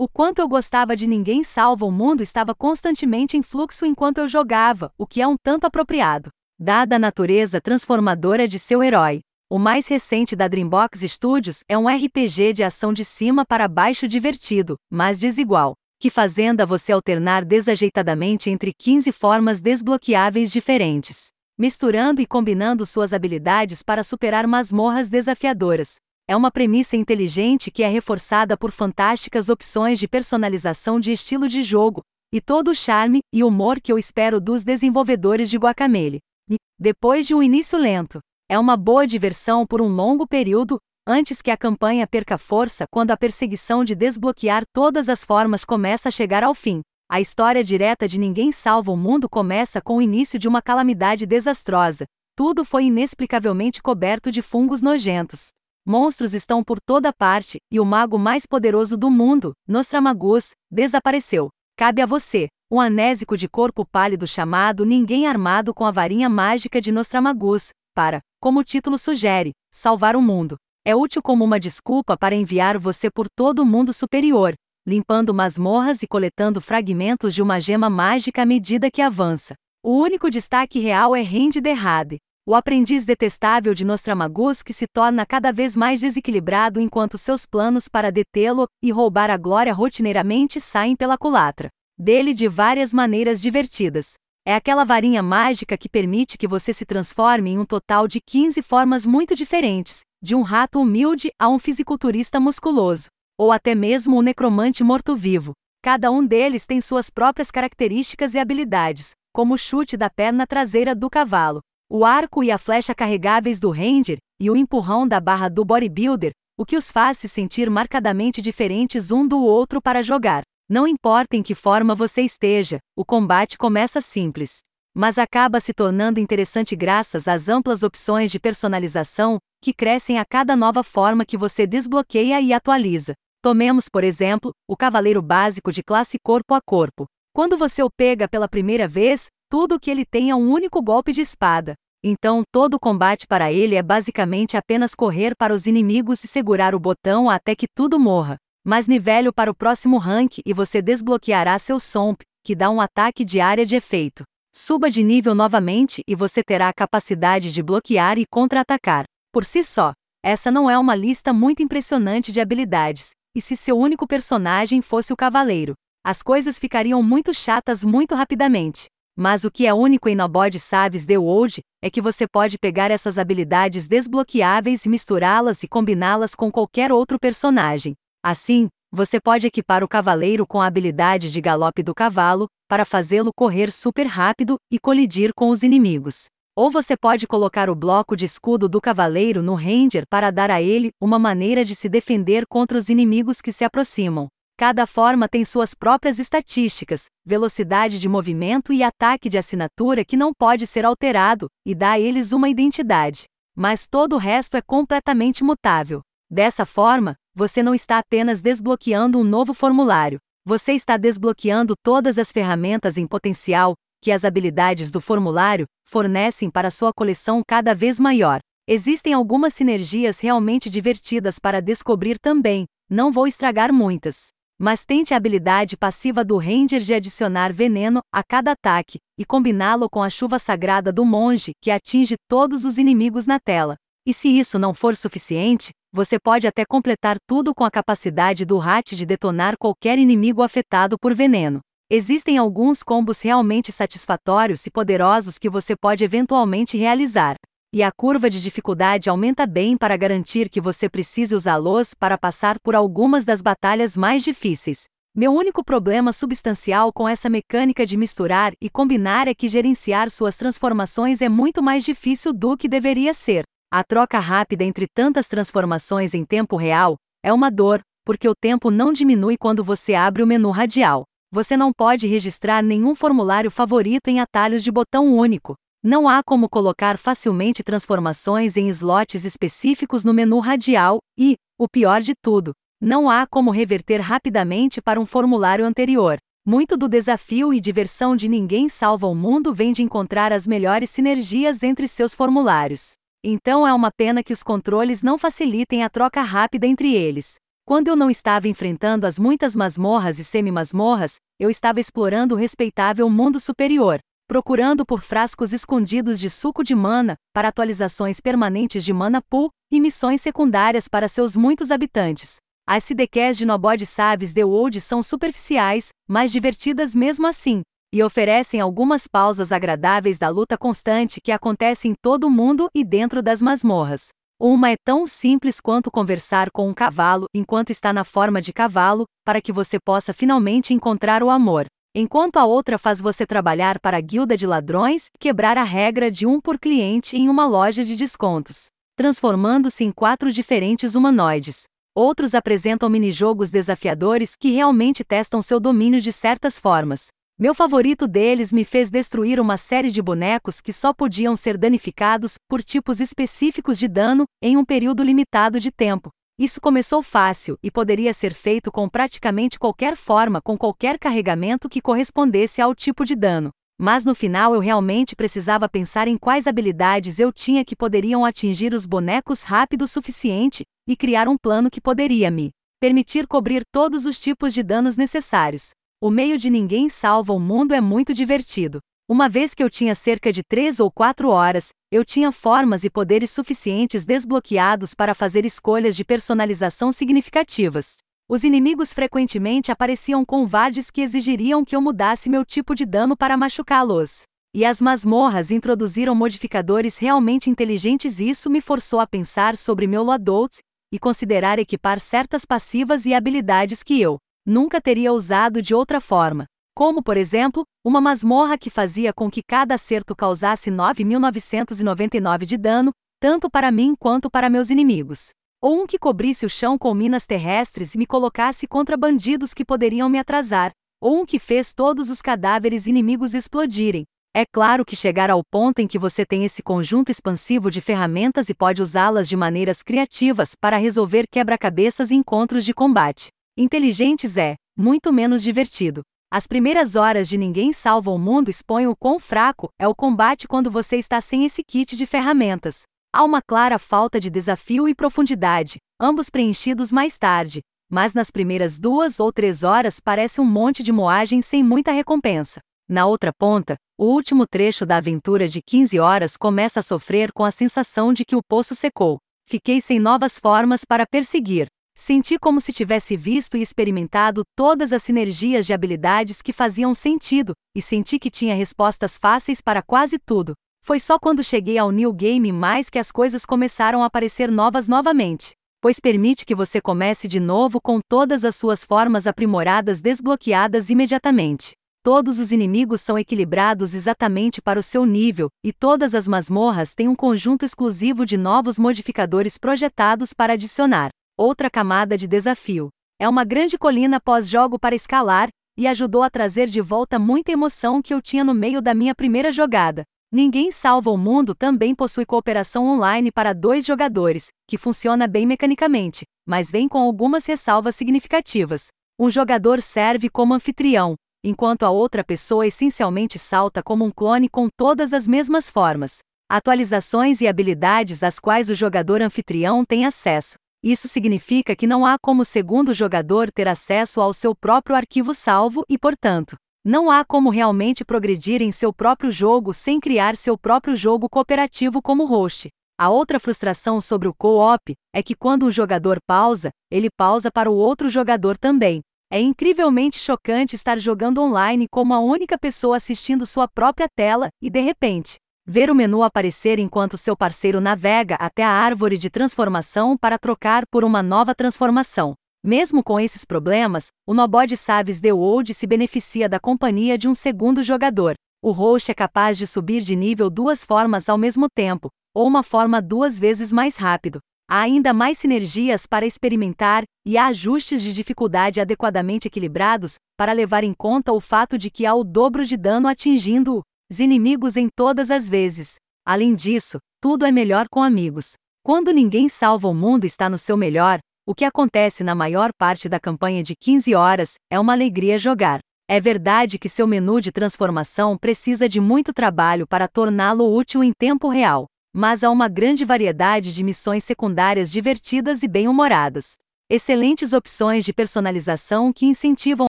O quanto eu gostava de Ninguém Salva o Mundo estava constantemente em fluxo enquanto eu jogava, o que é um tanto apropriado, dada a natureza transformadora de seu herói. O mais recente da Dreambox Studios é um RPG de ação de cima para baixo divertido, mas desigual, que fazenda você alternar desajeitadamente entre 15 formas desbloqueáveis diferentes, misturando e combinando suas habilidades para superar masmorras desafiadoras. É uma premissa inteligente que é reforçada por fantásticas opções de personalização de estilo de jogo, e todo o charme e humor que eu espero dos desenvolvedores de Guacamele. E, depois de um início lento, é uma boa diversão por um longo período, antes que a campanha perca força quando a perseguição de desbloquear todas as formas começa a chegar ao fim. A história direta de Ninguém Salva o Mundo começa com o início de uma calamidade desastrosa. Tudo foi inexplicavelmente coberto de fungos nojentos. Monstros estão por toda parte, e o mago mais poderoso do mundo, Nostramagus, desapareceu. Cabe a você, um anésico de corpo pálido chamado Ninguém Armado com a varinha mágica de Nostramagus, para, como o título sugere, salvar o mundo. É útil como uma desculpa para enviar você por todo o mundo superior, limpando masmorras e coletando fragmentos de uma gema mágica à medida que avança. O único destaque real é Rende Derrade, o aprendiz detestável de Nostramagus que se torna cada vez mais desequilibrado enquanto seus planos para detê-lo e roubar a glória rotineiramente saem pela culatra. Dele de várias maneiras divertidas. É aquela varinha mágica que permite que você se transforme em um total de 15 formas muito diferentes, de um rato humilde a um fisiculturista musculoso, ou até mesmo um necromante morto-vivo. Cada um deles tem suas próprias características e habilidades, como o chute da perna traseira do cavalo, o arco e a flecha carregáveis do Ranger, e o empurrão da barra do bodybuilder, o que os faz se sentir marcadamente diferentes um do outro para jogar. Não importa em que forma você esteja, o combate começa simples. Mas acaba se tornando interessante graças às amplas opções de personalização, que crescem a cada nova forma que você desbloqueia e atualiza. Tomemos, por exemplo, o cavaleiro básico de classe corpo a corpo. Quando você o pega pela primeira vez, tudo que ele tem é um único golpe de espada. Então, todo combate para ele é basicamente apenas correr para os inimigos e segurar o botão até que tudo morra mas nivele para o próximo rank e você desbloqueará seu Somp, que dá um ataque de área de efeito. Suba de nível novamente e você terá a capacidade de bloquear e contra-atacar. Por si só, essa não é uma lista muito impressionante de habilidades, e se seu único personagem fosse o cavaleiro, as coisas ficariam muito chatas muito rapidamente. Mas o que é único em Nobody Saves The World é que você pode pegar essas habilidades desbloqueáveis e misturá-las e combiná-las com qualquer outro personagem. Assim, você pode equipar o cavaleiro com a habilidade de galope do cavalo, para fazê-lo correr super rápido e colidir com os inimigos. Ou você pode colocar o bloco de escudo do cavaleiro no Ranger para dar a ele uma maneira de se defender contra os inimigos que se aproximam. Cada forma tem suas próprias estatísticas, velocidade de movimento e ataque de assinatura que não pode ser alterado, e dá a eles uma identidade. Mas todo o resto é completamente mutável. Dessa forma, você não está apenas desbloqueando um novo formulário, você está desbloqueando todas as ferramentas em potencial que as habilidades do formulário fornecem para sua coleção cada vez maior. Existem algumas sinergias realmente divertidas para descobrir também, não vou estragar muitas. Mas tente a habilidade passiva do Ranger de adicionar veneno a cada ataque e combiná-lo com a chuva sagrada do monge que atinge todos os inimigos na tela. E se isso não for suficiente, você pode até completar tudo com a capacidade do Hat de detonar qualquer inimigo afetado por veneno. Existem alguns combos realmente satisfatórios e poderosos que você pode eventualmente realizar. E a curva de dificuldade aumenta bem para garantir que você precise usá-los para passar por algumas das batalhas mais difíceis. Meu único problema substancial com essa mecânica de misturar e combinar é que gerenciar suas transformações é muito mais difícil do que deveria ser. A troca rápida entre tantas transformações em tempo real é uma dor, porque o tempo não diminui quando você abre o menu radial. Você não pode registrar nenhum formulário favorito em atalhos de botão único. Não há como colocar facilmente transformações em slots específicos no menu radial e, o pior de tudo, não há como reverter rapidamente para um formulário anterior. Muito do desafio e diversão de Ninguém Salva o Mundo vem de encontrar as melhores sinergias entre seus formulários. Então é uma pena que os controles não facilitem a troca rápida entre eles. Quando eu não estava enfrentando as muitas masmorras e semi-masmorras, eu estava explorando o respeitável mundo superior, procurando por frascos escondidos de suco de mana, para atualizações permanentes de mana pool e missões secundárias para seus muitos habitantes. As CDQs de Nobody Saves The World são superficiais, mas divertidas mesmo assim, e oferecem algumas pausas agradáveis da luta constante que acontece em todo o mundo e dentro das masmorras. Uma é tão simples quanto conversar com um cavalo enquanto está na forma de cavalo, para que você possa finalmente encontrar o amor. Enquanto a outra faz você trabalhar para a guilda de ladrões, quebrar a regra de um por cliente em uma loja de descontos, transformando-se em quatro diferentes humanoides. Outros apresentam minijogos desafiadores que realmente testam seu domínio de certas formas. Meu favorito deles me fez destruir uma série de bonecos que só podiam ser danificados por tipos específicos de dano em um período limitado de tempo. Isso começou fácil e poderia ser feito com praticamente qualquer forma com qualquer carregamento que correspondesse ao tipo de dano. Mas no final eu realmente precisava pensar em quais habilidades eu tinha que poderiam atingir os bonecos rápido o suficiente e criar um plano que poderia me permitir cobrir todos os tipos de danos necessários. O meio de ninguém salva o mundo é muito divertido. Uma vez que eu tinha cerca de três ou quatro horas, eu tinha formas e poderes suficientes desbloqueados para fazer escolhas de personalização significativas. Os inimigos frequentemente apareciam com VADs que exigiriam que eu mudasse meu tipo de dano para machucá-los. E as masmorras introduziram modificadores realmente inteligentes e isso me forçou a pensar sobre meu loadout e considerar equipar certas passivas e habilidades que eu nunca teria usado de outra forma, como, por exemplo, uma masmorra que fazia com que cada acerto causasse 9.999 de dano, tanto para mim quanto para meus inimigos. Ou um que cobrisse o chão com minas terrestres e me colocasse contra bandidos que poderiam me atrasar, ou um que fez todos os cadáveres inimigos explodirem. É claro que chegar ao ponto em que você tem esse conjunto expansivo de ferramentas e pode usá-las de maneiras criativas para resolver quebra-cabeças e encontros de combate inteligentes é, muito menos divertido. As primeiras horas de Ninguém Salva o Mundo expõem o quão fraco é o combate quando você está sem esse kit de ferramentas. Há uma clara falta de desafio e profundidade, ambos preenchidos mais tarde, mas nas primeiras duas ou três horas parece um monte de moagem sem muita recompensa. Na outra ponta, o último trecho da aventura de 15 horas começa a sofrer com a sensação de que o poço secou. Fiquei sem novas formas para perseguir. Senti como se tivesse visto e experimentado todas as sinergias de habilidades que faziam sentido, e senti que tinha respostas fáceis para quase tudo. Foi só quando cheguei ao New Game mais que as coisas começaram a aparecer novas novamente. Pois permite que você comece de novo com todas as suas formas aprimoradas desbloqueadas imediatamente. Todos os inimigos são equilibrados exatamente para o seu nível, e todas as masmorras têm um conjunto exclusivo de novos modificadores projetados para adicionar outra camada de desafio. É uma grande colina pós-jogo para escalar, e ajudou a trazer de volta muita emoção que eu tinha no meio da minha primeira jogada. Ninguém Salva o Mundo também possui cooperação online para dois jogadores, que funciona bem mecanicamente, mas vem com algumas ressalvas significativas. Um jogador serve como anfitrião, enquanto a outra pessoa essencialmente salta como um clone com todas as mesmas formas. Atualizações e habilidades às quais o jogador anfitrião tem acesso. Isso significa que não há como o segundo jogador ter acesso ao seu próprio arquivo salvo e, portanto, não há como realmente progredir em seu próprio jogo sem criar seu próprio jogo cooperativo como host. A outra frustração sobre o co-op é que quando um jogador pausa, ele pausa para o outro jogador também. É incrivelmente chocante estar jogando online como a única pessoa assistindo sua própria tela e, de repente, ver o menu aparecer enquanto seu parceiro navega até a árvore de transformação para trocar por uma nova transformação. Mesmo com esses problemas, o Nobody Saves The World se beneficia da companhia de um segundo jogador. O host é capaz de subir de nível duas formas ao mesmo tempo, ou uma forma duas vezes mais rápido. Há ainda mais sinergias para experimentar, e há ajustes de dificuldade adequadamente equilibrados para levar em conta o fato de que há o dobro de dano atingindo os inimigos em todas as vezes. Além disso, tudo é melhor com amigos. Quando ninguém salva o mundo está no seu melhor, o que acontece na maior parte da campanha de 15 horas é uma alegria jogar. É verdade que seu menu de transformação precisa de muito trabalho para torná-lo útil em tempo real, mas há uma grande variedade de missões secundárias divertidas e bem-humoradas. Excelentes opções de personalização que incentivam